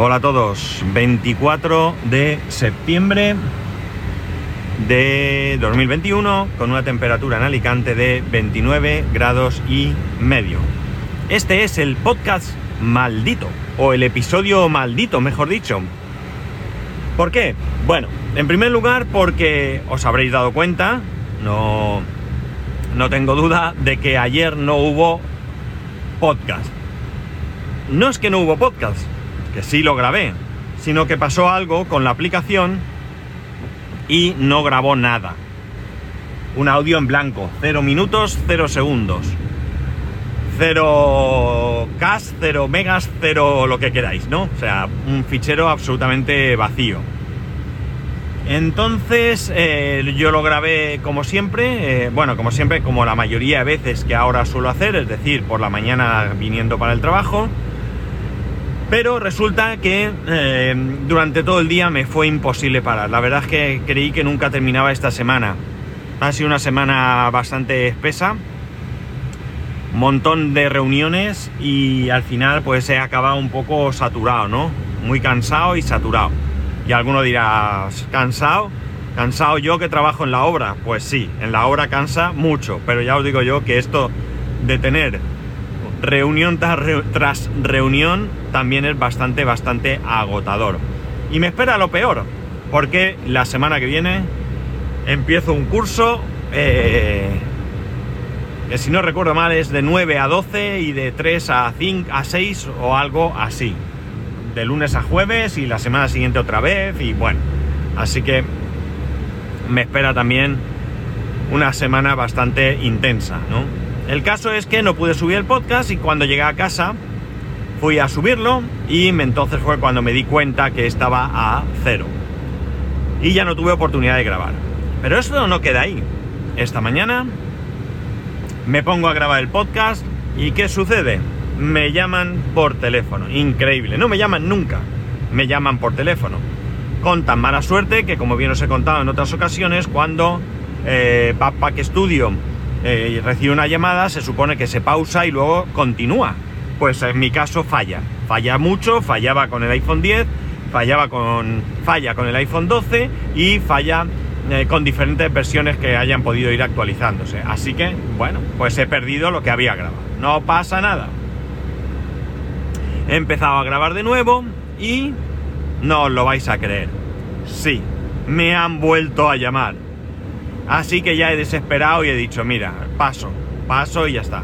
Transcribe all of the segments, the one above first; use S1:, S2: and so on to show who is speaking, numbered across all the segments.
S1: Hola a todos, 24 de septiembre de 2021 con una temperatura en Alicante de 29 grados y medio. Este es el podcast maldito, o el episodio maldito, mejor dicho. ¿Por qué? Bueno, en primer lugar porque os habréis dado cuenta, no, no tengo duda de que ayer no hubo podcast. No es que no hubo podcast, que sí lo grabé, sino que pasó algo con la aplicación y no grabó nada. Un audio en blanco, 0 minutos, 0 segundos. 0 cas, 0 megas, 0 lo que queráis, ¿no? O sea, un fichero absolutamente vacío. Entonces eh, yo lo grabé como siempre, eh, bueno, como siempre, como la mayoría de veces que ahora suelo hacer, es decir, por la mañana viniendo para el trabajo. Pero resulta que eh, durante todo el día me fue imposible parar. La verdad es que creí que nunca terminaba esta semana. Ha sido una semana bastante espesa, montón de reuniones y al final pues he acabado un poco saturado, ¿no? Muy cansado y saturado. Y alguno dirá, ¿cansado? ¿Cansado yo que trabajo en la obra? Pues sí, en la obra cansa mucho, pero ya os digo yo que esto de tener reunión tras, reunión también es bastante, bastante agotador. Y me espera lo peor, porque la semana que viene empiezo un curso eh, que si no recuerdo mal es de 9 a 12 y de 3 a 5 a 6 o algo así. De lunes a jueves y la semana siguiente otra vez y bueno. Así que me espera también una semana bastante intensa, ¿no? El caso es que no pude subir el podcast y cuando llegué a casa fui a subirlo y entonces fue cuando me di cuenta que estaba a cero. Y ya no tuve oportunidad de grabar. Pero eso no queda ahí. Esta mañana me pongo a grabar el podcast y ¿qué sucede? Me llaman por teléfono. Increíble. No me llaman nunca. Me llaman por teléfono. Con tan mala suerte que como bien os he contado en otras ocasiones, cuando eh, Studio eh, recibe una llamada, se supone que se pausa y luego continúa. Pues en mi caso falla. Falla mucho, fallaba con el iPhone 10, fallaba con. falla con el iPhone 12 y falla eh, con diferentes versiones que hayan podido ir actualizándose. Así que, bueno, pues he perdido lo que había grabado. No pasa nada. He empezado a grabar de nuevo y no os lo vais a creer. Sí, me han vuelto a llamar Así que ya he desesperado y he dicho, mira, paso, paso y ya está.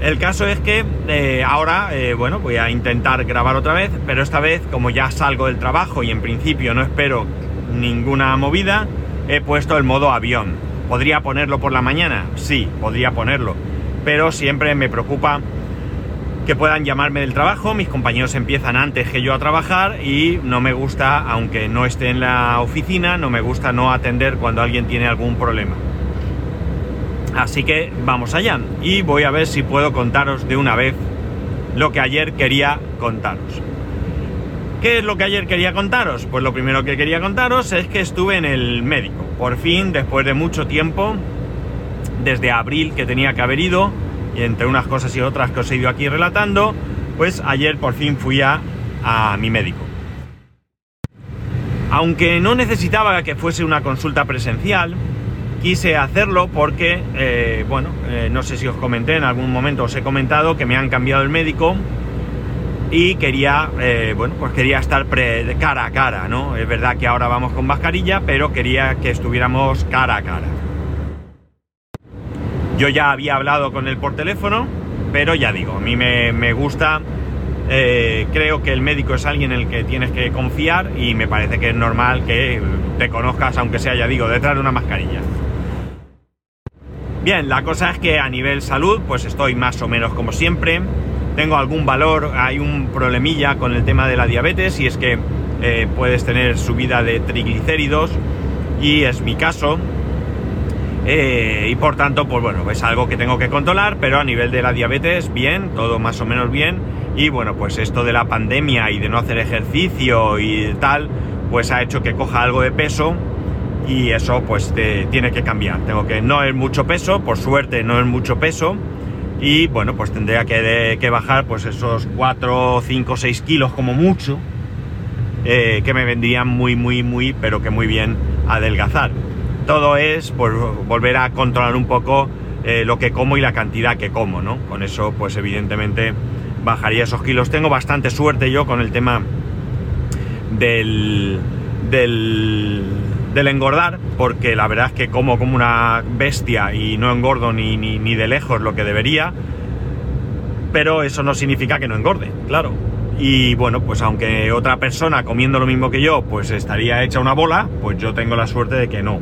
S1: El caso es que eh, ahora, eh, bueno, voy a intentar grabar otra vez, pero esta vez, como ya salgo del trabajo y en principio no espero ninguna movida, he puesto el modo avión. ¿Podría ponerlo por la mañana? Sí, podría ponerlo. Pero siempre me preocupa que puedan llamarme del trabajo, mis compañeros empiezan antes que yo a trabajar y no me gusta, aunque no esté en la oficina, no me gusta no atender cuando alguien tiene algún problema. Así que vamos allá y voy a ver si puedo contaros de una vez lo que ayer quería contaros. ¿Qué es lo que ayer quería contaros? Pues lo primero que quería contaros es que estuve en el médico. Por fin, después de mucho tiempo, desde abril que tenía que haber ido, y entre unas cosas y otras que os he ido aquí relatando, pues ayer por fin fui a, mi médico. Aunque no necesitaba que fuese una consulta presencial, quise hacerlo porque, eh, bueno, eh, no sé si os comenté, en algún momento os he comentado que me han cambiado el médico y quería, eh, bueno, pues quería estar cara a cara, ¿no? Es verdad que ahora vamos con mascarilla, pero quería que estuviéramos cara a cara. Yo ya había hablado con él por teléfono, pero ya digo, a mí me, gusta, eh, creo que el médico es alguien en el que tienes que confiar y me parece que es normal que te conozcas, aunque sea, ya digo, detrás de una mascarilla. Bien, la cosa es que a nivel salud, pues estoy más o menos como siempre. Tengo algún valor, hay un problemilla con el tema de la diabetes y es que eh, puedes tener subida de triglicéridos y es mi caso, eh, y por tanto, pues bueno, es algo que tengo que controlar, pero a nivel de la diabetes, bien, todo más o menos bien. Y bueno, pues esto de la pandemia y de no hacer ejercicio y tal, pues ha hecho que coja algo de peso y eso pues tiene que cambiar. Tengo que, no es mucho peso, por suerte no es mucho peso. y bueno, pues tendría que, que bajar pues esos 4, 5, 6 kilos como mucho, eh, que me vendrían muy, muy, muy, pero que muy bien adelgazar. Todo es pues volver a controlar un poco eh, lo que como y la cantidad que como, ¿no? Con eso pues evidentemente bajaría esos kilos. Tengo bastante suerte yo con el tema del, del, del engordar, porque la verdad es que como como una bestia y no engordo ni, ni, ni de lejos lo que debería, pero eso no significa que no engorde, claro. Y bueno, pues aunque otra persona comiendo lo mismo que yo, pues estaría hecha una bola, pues yo tengo la suerte de que no.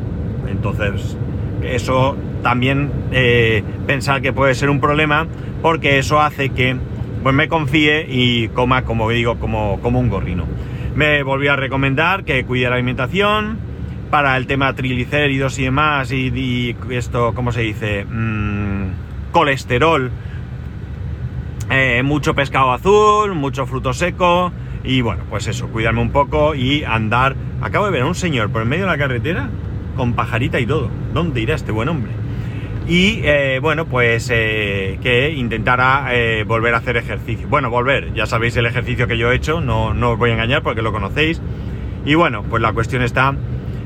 S1: Entonces, eso también eh, pensar que puede ser un problema, porque eso hace que pues me confíe y coma, como digo, como, como un gorrino. Me volví a recomendar que cuide la alimentación para el tema triglicéridos y demás, y, esto, ¿cómo se dice? Mm, colesterol. Eh, mucho pescado azul, mucho fruto seco, y bueno, pues eso, cuidarme un poco y andar. Acabo de ver a un señor por el medio de la carretera con pajarita y todo. ¿Dónde irá este buen hombre? Y eh, bueno, pues eh, que intentara eh, volver a hacer ejercicio. Bueno, volver, ya sabéis el ejercicio que yo he hecho, no, no os voy a engañar porque lo conocéis. Y bueno, pues la cuestión está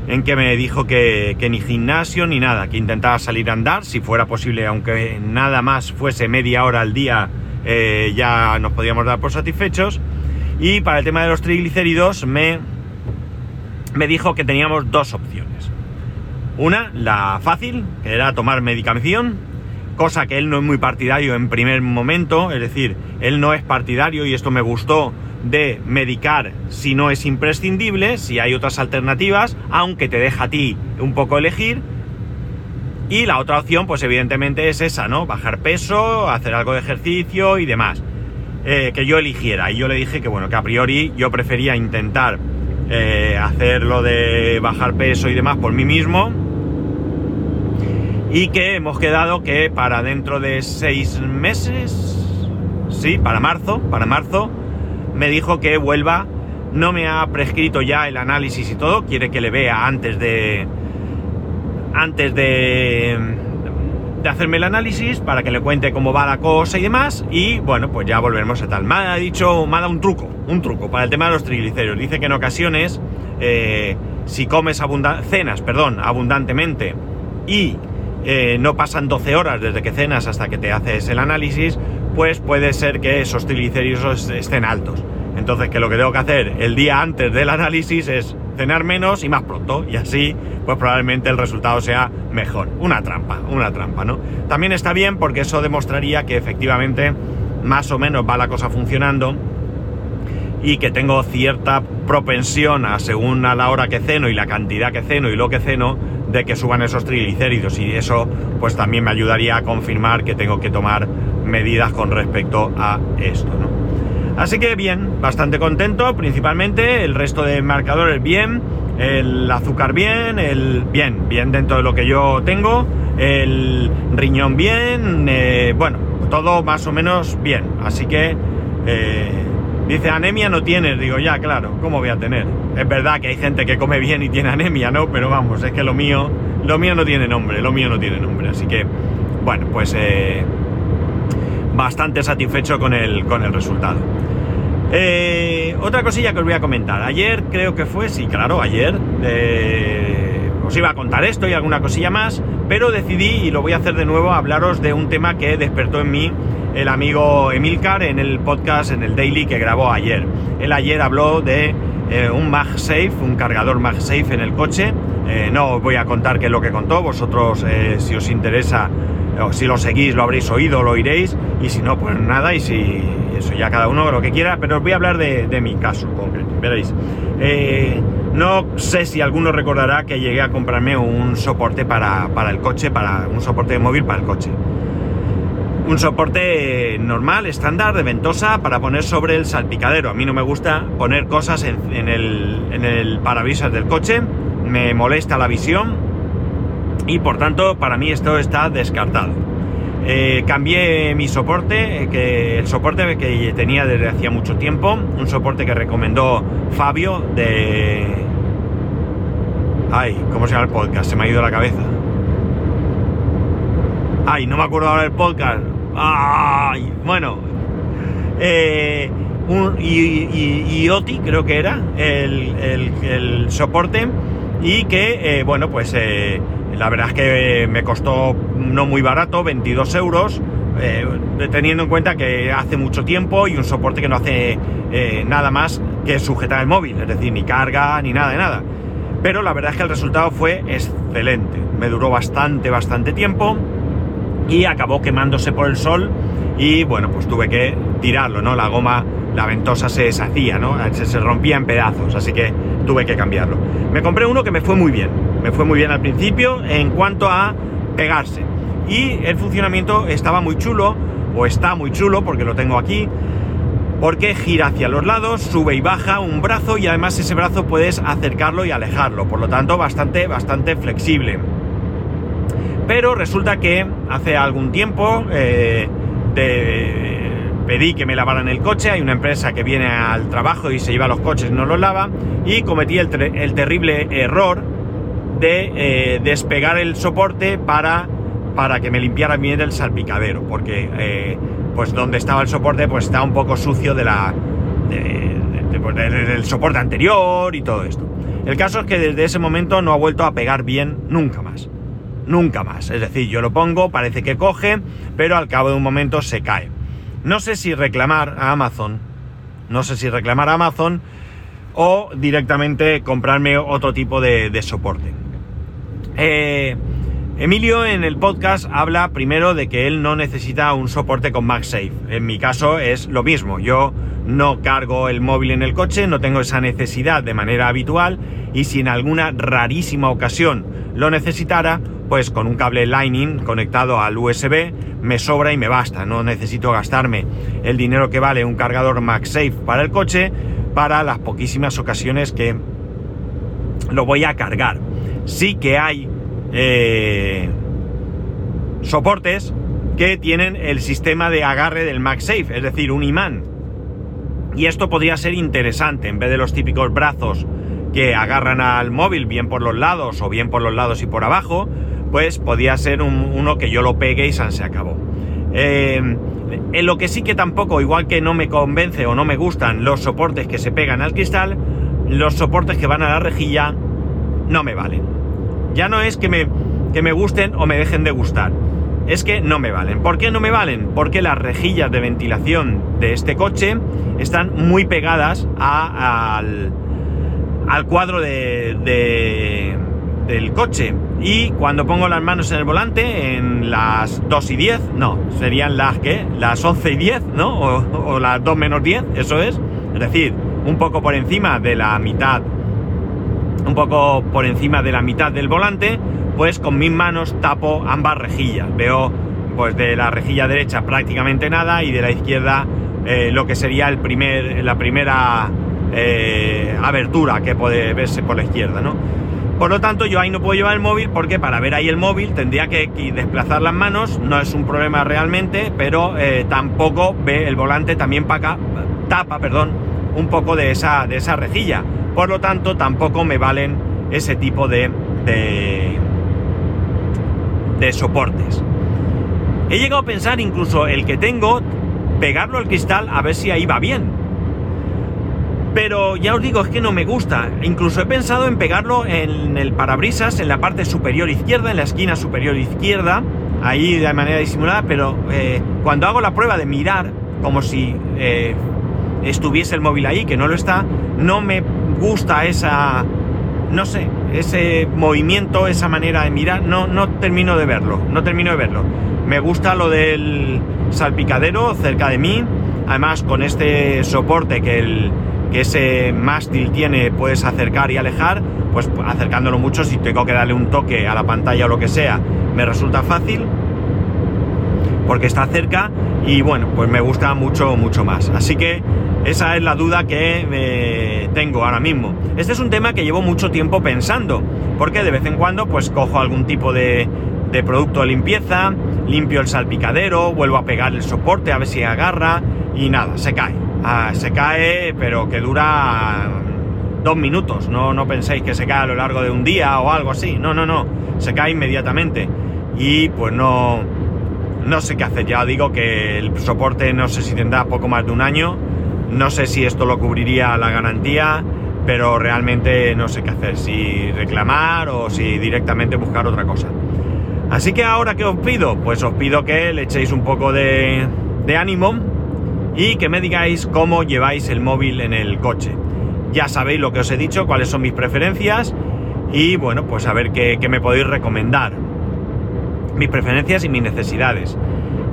S1: en que me dijo que, ni gimnasio ni nada, que intentara salir a andar, si fuera posible, aunque nada más fuese media hora al día, ya nos podíamos dar por satisfechos. Y para el tema de los triglicéridos me, me dijo que teníamos dos opciones. Una, la fácil, que era tomar medicación, cosa que él no es muy partidario en primer momento, es decir, él no es partidario y esto me gustó de medicar si no es imprescindible, si hay otras alternativas, aunque te deja a ti un poco elegir. Y la otra opción, pues evidentemente es esa, ¿no? Bajar peso, hacer algo de ejercicio y demás. Eh, que yo eligiera. Y yo le dije que bueno, que a priori yo prefería intentar eh, hacer lo de bajar peso y demás por mí mismo y que hemos quedado que para dentro de seis meses, sí, para marzo, para marzo, me dijo que vuelva, no me ha prescrito ya el análisis y todo, quiere que le vea antes de, antes de, de hacerme el análisis para que le cuente cómo va la cosa y demás, y bueno, pues ya volveremos a tal. Me ha dicho, me ha dado un truco, un truco para el tema de los triglicéridos. Dice que en ocasiones, eh, si comes cenas, perdón, abundantemente y eh, no pasan 12 horas desde que cenas hasta que te haces el análisis, pues puede ser que esos triglicéridos estén altos. Entonces, que lo que tengo que hacer el día antes del análisis es cenar menos y más pronto, y así, pues probablemente el resultado sea mejor. Una trampa, una trampa, ¿no? También está bien porque eso demostraría que efectivamente más o menos va la cosa funcionando y que tengo cierta propensión a según a la hora que ceno y la cantidad que ceno y lo que ceno de que suban esos triglicéridos. Y eso pues también me ayudaría a confirmar que tengo que tomar medidas con respecto a esto, ¿no? Así que bien, bastante contento, principalmente. El resto de marcadores bien, el azúcar bien, el bien, bien dentro de lo que yo tengo, el riñón bien, eh, bueno, todo más o menos bien, así que eh, Dice, anemia no tienes. Digo, ya, claro, ¿cómo voy a tener? Es verdad que hay gente que come bien y tiene anemia, ¿no? Pero vamos, es que lo mío, lo mío no tiene nombre, lo mío no tiene nombre. Así que, bueno, pues eh, bastante satisfecho con el, con el resultado. Eh, otra cosilla que os voy a comentar. Ayer creo que fue, sí, claro, ayer eh, os iba a contar esto y alguna cosilla más, pero decidí, y lo voy a hacer de nuevo, hablaros de un tema que despertó en mí el amigo Emilcar en el podcast, en el daily que grabó ayer. Él ayer habló de eh, un MagSafe, un cargador MagSafe en el coche. Eh, no os voy a contar qué es lo que contó, vosotros eh, si os interesa o si lo seguís lo habréis oído, lo oiréis, y si no, pues nada, y si eso ya cada uno lo que quiera, pero os voy a hablar de, mi caso concreto, veréis. no sé si alguno recordará que llegué a comprarme un soporte para, para el coche, para un soporte de móvil para el coche un soporte normal, estándar, de ventosa para poner sobre el salpicadero. A mí no me gusta poner cosas en, el, parabrisas del coche, me molesta la visión y por tanto para mí esto está descartado. Eh, cambié mi soporte, eh, que el soporte que tenía desde hacía mucho tiempo, un soporte que recomendó Fabio de... Ay, ¿cómo se llama el podcast? Se me ha ido la cabeza. Ay, no me acuerdo ahora del podcast Bueno, eh, y, OTI creo que era el, soporte y que, eh, bueno, pues eh, la verdad es que me costó no muy barato, 22 euros, teniendo en cuenta que hace mucho tiempo y un soporte que no hace nada más que sujetar el móvil, es decir, ni carga ni nada de nada. Pero la verdad es que el resultado fue excelente, me duró bastante, bastante tiempo y acabó quemándose por el sol y bueno, pues tuve que tirarlo, ¿no? La goma, la ventosa se deshacía, ¿no? Se, rompía en pedazos, así que tuve que cambiarlo. Me compré uno que me fue muy bien, me fue muy bien al principio en cuanto a pegarse. Y el funcionamiento estaba muy chulo, o está muy chulo porque lo tengo aquí, porque gira hacia los lados, sube y baja un brazo y además ese brazo puedes acercarlo y alejarlo, por lo tanto bastante, bastante flexible. Pero resulta que hace algún tiempo eh, pedí que me lavaran el coche, hay una empresa que viene al trabajo y se lleva los coches no los lava, y cometí el, terrible error de eh, despegar el soporte para, para que me limpiara bien el salpicadero, porque eh, pues donde estaba el soporte pues está un poco sucio de la, pues, del soporte anterior y todo esto. El caso es que desde ese momento no ha vuelto a pegar bien nunca más nunca más. Es decir, yo lo pongo, parece que coge, pero al cabo de un momento se cae. No sé si reclamar a Amazon, no sé si reclamar a Amazon o directamente comprarme otro tipo de, soporte. Eh, Emilio en el podcast habla primero de que él no necesita un soporte con MagSafe. En mi caso es lo mismo. Yo no cargo el móvil en el coche, no tengo esa necesidad de manera habitual y si en alguna rarísima ocasión lo necesitara, pues con un cable Lightning conectado al USB me sobra y me basta. No necesito gastarme el dinero que vale un cargador MagSafe para el coche para las poquísimas ocasiones que lo voy a cargar. Sí que hay eh, soportes que tienen el sistema de agarre del MagSafe, es decir, un imán. Y esto podría ser interesante en vez de los típicos brazos que agarran al móvil bien por los lados o bien por los lados y por abajo, pues podía ser uno que yo lo pegue y se acabó. Eh, en lo que sí que tampoco, igual que no me convence o no me gustan los soportes que se pegan al cristal, los soportes que van a la rejilla no me valen. Ya no es que me, que me gusten o me dejen de gustar, es que no me valen. ¿Por qué no me valen? Porque las rejillas de ventilación de este coche están muy pegadas al, al cuadro de del coche. Y cuando pongo las manos en el volante, en las 2 y 10, no, serían las que, las 11 y 10, ¿no? O, las 2 menos 10, eso es. Es decir, un poco por encima de la mitad, un poco por encima de la mitad del volante, pues con mis manos tapo ambas rejillas. Veo pues de la rejilla derecha prácticamente nada y de la izquierda eh, lo que sería el primer, la primera eh, abertura que puede verse por la izquierda, ¿no? Por lo tanto, yo ahí no puedo llevar el móvil porque para ver ahí el móvil tendría que desplazar las manos, no es un problema realmente, pero eh, tampoco ve el volante también para tapa, perdón, un poco de esa, de esa rejilla. Por lo tanto, tampoco me valen ese tipo de, de, de soportes. He llegado a pensar incluso el que tengo, pegarlo al cristal a ver si ahí va bien pero ya os digo, es que no me gusta. Incluso he pensado en pegarlo en el parabrisas, en la parte superior izquierda, en la esquina superior izquierda, ahí de manera disimulada, pero eh, cuando hago la prueba de mirar, como si eh, estuviese el móvil ahí, que no lo está, no me gusta esa, no sé, ese movimiento, esa manera de mirar, no, no termino de verlo, no termino de verlo. Me gusta lo del salpicadero cerca de mí, además con este soporte que el que ese mástil tiene, puedes acercar y alejar, pues acercándolo mucho, si tengo que darle un toque a la pantalla o lo que sea, me resulta fácil, porque está cerca y bueno, pues me gusta mucho, mucho más. Así que esa es la duda que me tengo ahora mismo. Este es un tema que llevo mucho tiempo pensando, porque de vez en cuando pues cojo algún tipo de, de producto de limpieza, limpio el salpicadero, vuelvo a pegar el soporte a ver si agarra y nada, se cae Ah, se cae, pero que dura dos minutos. No, no penséis que se cae a lo largo de un día o algo así. No, no, no. Se cae inmediatamente. Y pues no, no sé qué hacer. Ya digo que el soporte no sé si tendrá poco más de un año. No sé si esto lo cubriría la garantía, pero realmente no sé qué hacer. Si reclamar o si directamente buscar otra cosa. Así que ahora, ¿qué os pido? Pues os pido que le echéis un poco de, ánimo y que me digáis cómo lleváis el móvil en el coche. Ya sabéis lo que os he dicho, cuáles son mis preferencias y bueno, pues a ver qué, me podéis recomendar. Mis preferencias y mis necesidades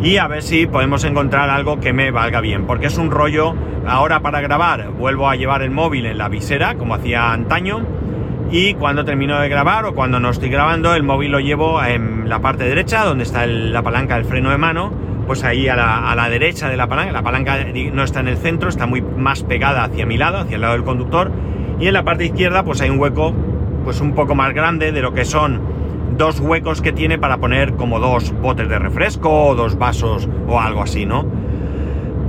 S1: y a ver si podemos encontrar algo que me valga bien, porque es un rollo ahora para grabar, vuelvo a llevar el móvil en la visera, como hacía antaño, y cuando termino de grabar o cuando no estoy grabando, el móvil lo llevo en la parte derecha, donde está la palanca del freno de mano, pues ahí a la, derecha de la palanca, la palanca no está en el centro, está muy más pegada hacia mi lado, hacia el lado del conductor, y en la parte izquierda pues hay un hueco pues un poco más grande de lo que son dos huecos que tiene para poner como dos botes de refresco o dos vasos o algo así, ¿no?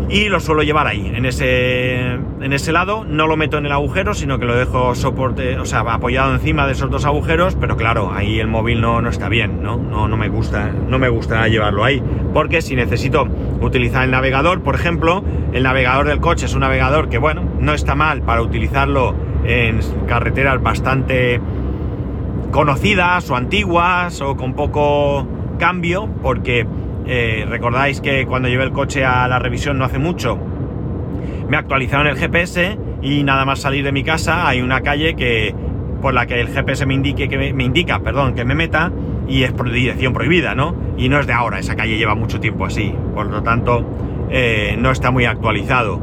S1: Y lo suelo llevar ahí, en ese, en ese lado. No lo meto en el agujero, sino que lo dejo soporte, o sea, apoyado encima de esos dos agujeros, pero claro, ahí el móvil no, no está bien, ¿no? ¿no? No me gusta, no me gusta llevarlo ahí. Porque si necesito utilizar el navegador, por ejemplo, el navegador del coche es un navegador que, bueno, no está mal para utilizarlo en carreteras bastante conocidas o antiguas o con poco cambio, porque eh, recordáis que cuando llevé el coche a la revisión no hace mucho, me actualizaron el GPS y nada más salir de mi casa hay una calle que por la que el GPS me indique que me, indica, perdón, que me meta y es por dirección prohibida, ¿no? Y no es de ahora, esa calle lleva mucho tiempo así, por lo tanto eh, no está muy actualizado.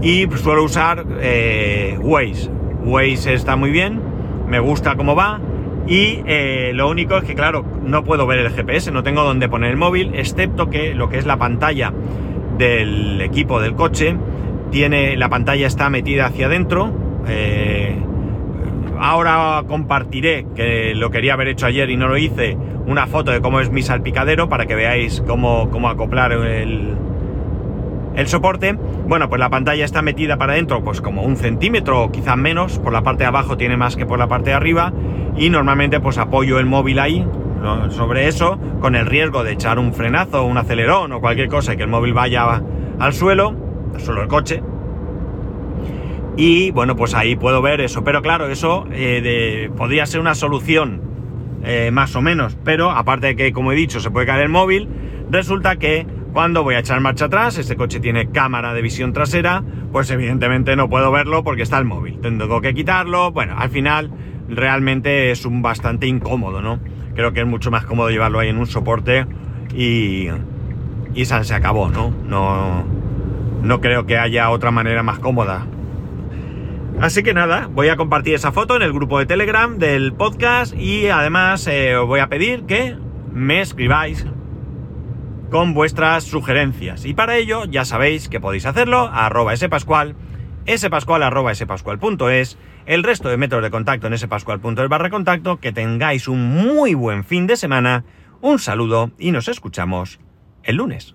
S1: Y suelo usar eh, Waze. Waze está muy bien, me gusta cómo va, y eh, lo único es que, claro, no puedo ver el GPS, no tengo dónde poner el móvil, excepto que lo que es la pantalla del equipo del coche, tiene, la pantalla está metida hacia adentro. Eh, ahora compartiré, que lo quería haber hecho ayer y no lo hice, una foto de cómo es mi salpicadero para que veáis cómo, cómo acoplar el, el soporte, bueno, pues la pantalla está metida para adentro, pues como un centímetro o quizás menos, por la parte de abajo tiene más que por la parte de arriba, y normalmente pues apoyo el móvil ahí, sobre eso, con el riesgo de echar un frenazo, un acelerón o cualquier cosa que el móvil vaya al suelo, al suelo del coche. Y bueno, pues ahí puedo ver eso. Pero claro, eso eh, podría ser una solución eh, más o menos. Pero aparte de que, como he dicho, se puede caer el móvil, resulta que cuando voy a echar marcha atrás, este coche tiene cámara de visión trasera, pues evidentemente no puedo verlo porque está el móvil. Tengo que quitarlo. Bueno, al final realmente es un bastante incómodo, ¿no? Creo que es mucho más cómodo llevarlo ahí en un soporte y, y se acabó, ¿no? No, no creo que haya otra manera más cómoda. Así que nada, voy a compartir esa foto en el grupo de Telegram del podcast y además eh, os voy a pedir que me escribáis con vuestras sugerencias. Y para ello ya sabéis que podéis hacerlo a arroba spascual, spascual arroba el resto de métodos de contacto en spascual.es barra contacto, que tengáis un muy buen fin de semana, un saludo y nos escuchamos el lunes.